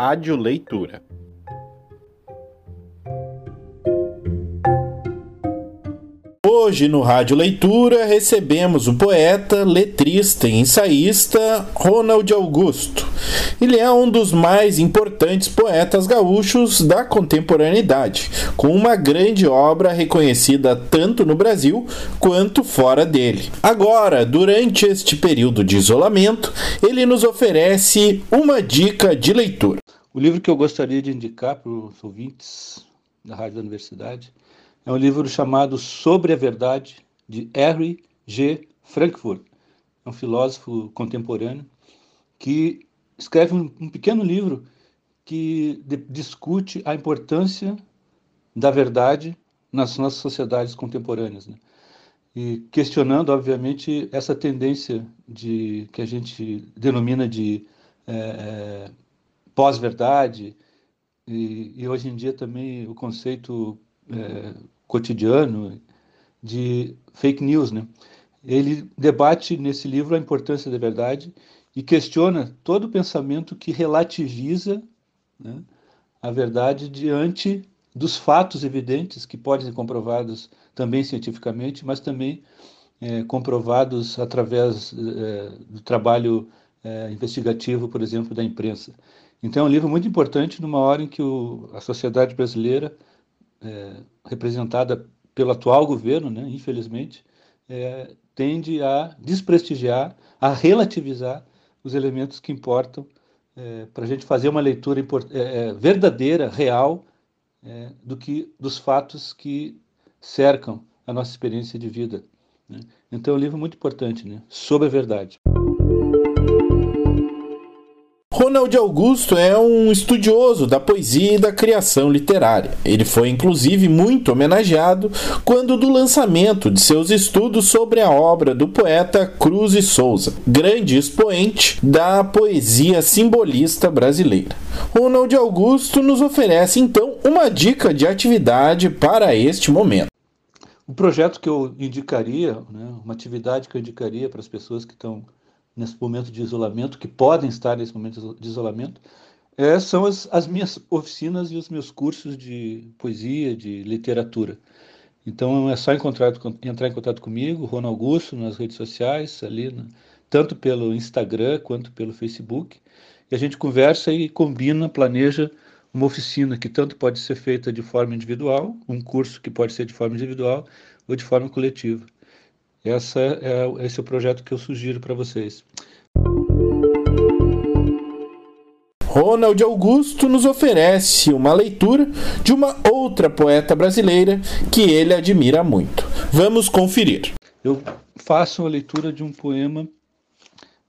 Rádio Leitura. Hoje no Rádio Leitura recebemos o poeta, letrista e ensaísta Ronald Augusto. Ele é um dos mais importantes poetas gaúchos da contemporaneidade, com uma grande obra reconhecida tanto no Brasil quanto fora dele. Agora, durante este período de isolamento, ele nos oferece uma dica de leitura. O livro que eu gostaria de indicar para os ouvintes da Rádio da Universidade é um livro chamado Sobre a Verdade, de Henry G. Frankfurt. É um filósofo contemporâneo que escreve um, pequeno livro que discute a importância da verdade nas nossas sociedades contemporâneas. Né? E questionando, obviamente, essa tendência de que a gente denomina de é, pós-verdade, e, e, hoje em dia também o conceito é, cotidiano de fake news, né? Ele debate nesse livro a importância da verdade e questiona todo o pensamento que relativiza né, a verdade diante dos fatos evidentes que podem ser comprovados também cientificamente, mas também é, comprovados através é, do trabalho é, investigativo, por exemplo, da imprensa. Então, é um livro muito importante numa hora em que o, a sociedade brasileira é, representada pelo atual governo, né, infelizmente, é, tende a desprestigiar, a relativizar os elementos que importam é, para a gente fazer uma leitura é, é, verdadeira, real, é, do que dos fatos que cercam a nossa experiência de vida. Né? Então, é um livro muito importante, né? sobre a verdade. Ronald Augusto é um estudioso da poesia e da criação literária. Ele foi inclusive muito homenageado quando do lançamento de seus estudos sobre a obra do poeta Cruz e Souza, grande expoente da poesia simbolista brasileira. Ronald Augusto nos oferece então uma dica de atividade para este momento. O projeto que eu indicaria, né, uma atividade que eu indicaria para as pessoas que estão nesse momento de isolamento, que podem estar nesse momento de isolamento, é, são as, as, minhas oficinas e os meus cursos de poesia, de literatura. Então é só encontrar, entrar em contato comigo, Ronald Augusto, nas redes sociais, ali, tanto pelo Instagram quanto pelo Facebook, e a gente conversa e combina, planeja uma oficina que tanto pode ser feita de forma individual, um curso que pode ser de forma individual ou de forma coletiva. Essa é, esse é o projeto que eu sugiro para vocês. Ronald Augusto nos oferece uma leitura de uma outra poeta brasileira que ele admira muito. Vamos conferir. Eu faço a leitura de um poema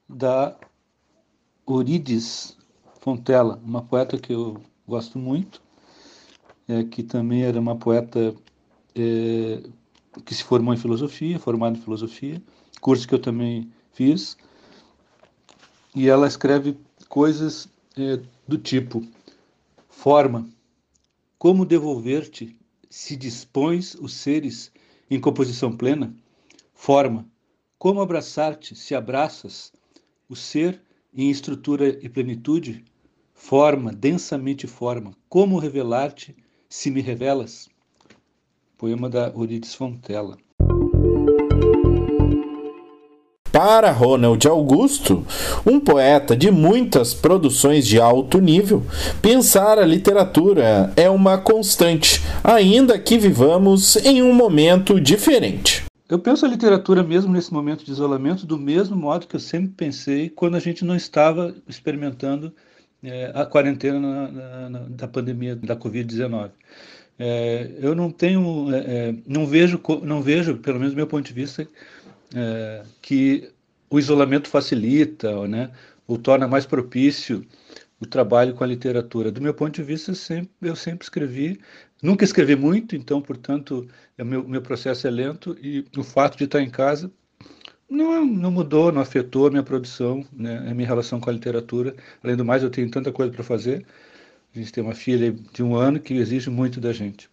da Orides Fontela, uma poeta que eu gosto muito, é, que também era uma poeta é, que se formou em filosofia, formado em filosofia, curso que eu também fiz. E ela escreve coisas é, do tipo: forma, como devolver-te se dispões os seres em composição plena? Forma, como abraçar-te se abraças o ser em estrutura e plenitude? Forma, densamente forma, como revelar-te se me revelas? Poema da Euridice Fontela. Para Ronald Augusto, um poeta de muitas produções de alto nível, pensar a literatura é uma constante, ainda que vivamos em um momento diferente. Eu penso a literatura mesmo nesse momento de isolamento do mesmo modo que eu sempre pensei quando a gente não estava experimentando é, a quarentena na, na, na, da pandemia da Covid-19. É, eu não tenho, é, é, não vejo, não vejo, pelo menos do meu ponto de vista, é, que o isolamento facilita, né, ou torna mais propício o trabalho com a literatura. Do meu ponto de vista, sempre, eu sempre escrevi, nunca escrevi muito, então, portanto, o meu, meu processo é lento e o fato de estar em casa não, não mudou, não afetou a minha produção, né, a minha relação com a literatura. Além do mais, eu tenho tanta coisa para fazer a gente tem uma filha de um ano que exige muito da gente.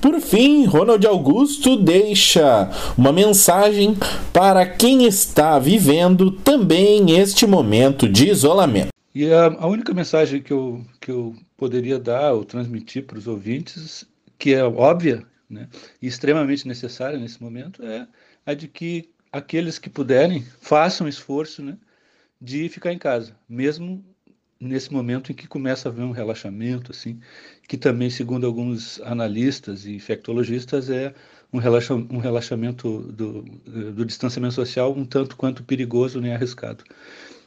Por fim, Ronald Augusto deixa uma mensagem para quem está vivendo também este momento de isolamento. E a, a única mensagem que eu, que eu poderia dar ou transmitir para os ouvintes, que é óbvia né, e extremamente necessária nesse momento, é a de que aqueles que puderem façam esforço né, de ficar em casa, mesmo nesse momento em que começa a haver um relaxamento, assim, que também, segundo alguns analistas e infectologistas, é um, relaxa, um relaxamento do, do distanciamento social um tanto quanto perigoso nem arriscado.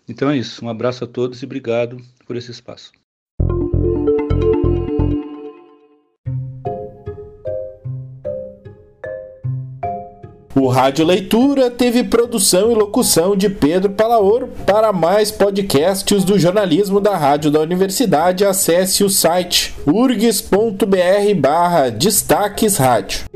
Então é isso. Um abraço a todos e obrigado por esse espaço. O Rádio Leitura teve produção e locução de Pedro Palaor. Para mais podcasts do jornalismo da Rádio da Universidade, acesse o site urgs.br barra Destaques Rádio.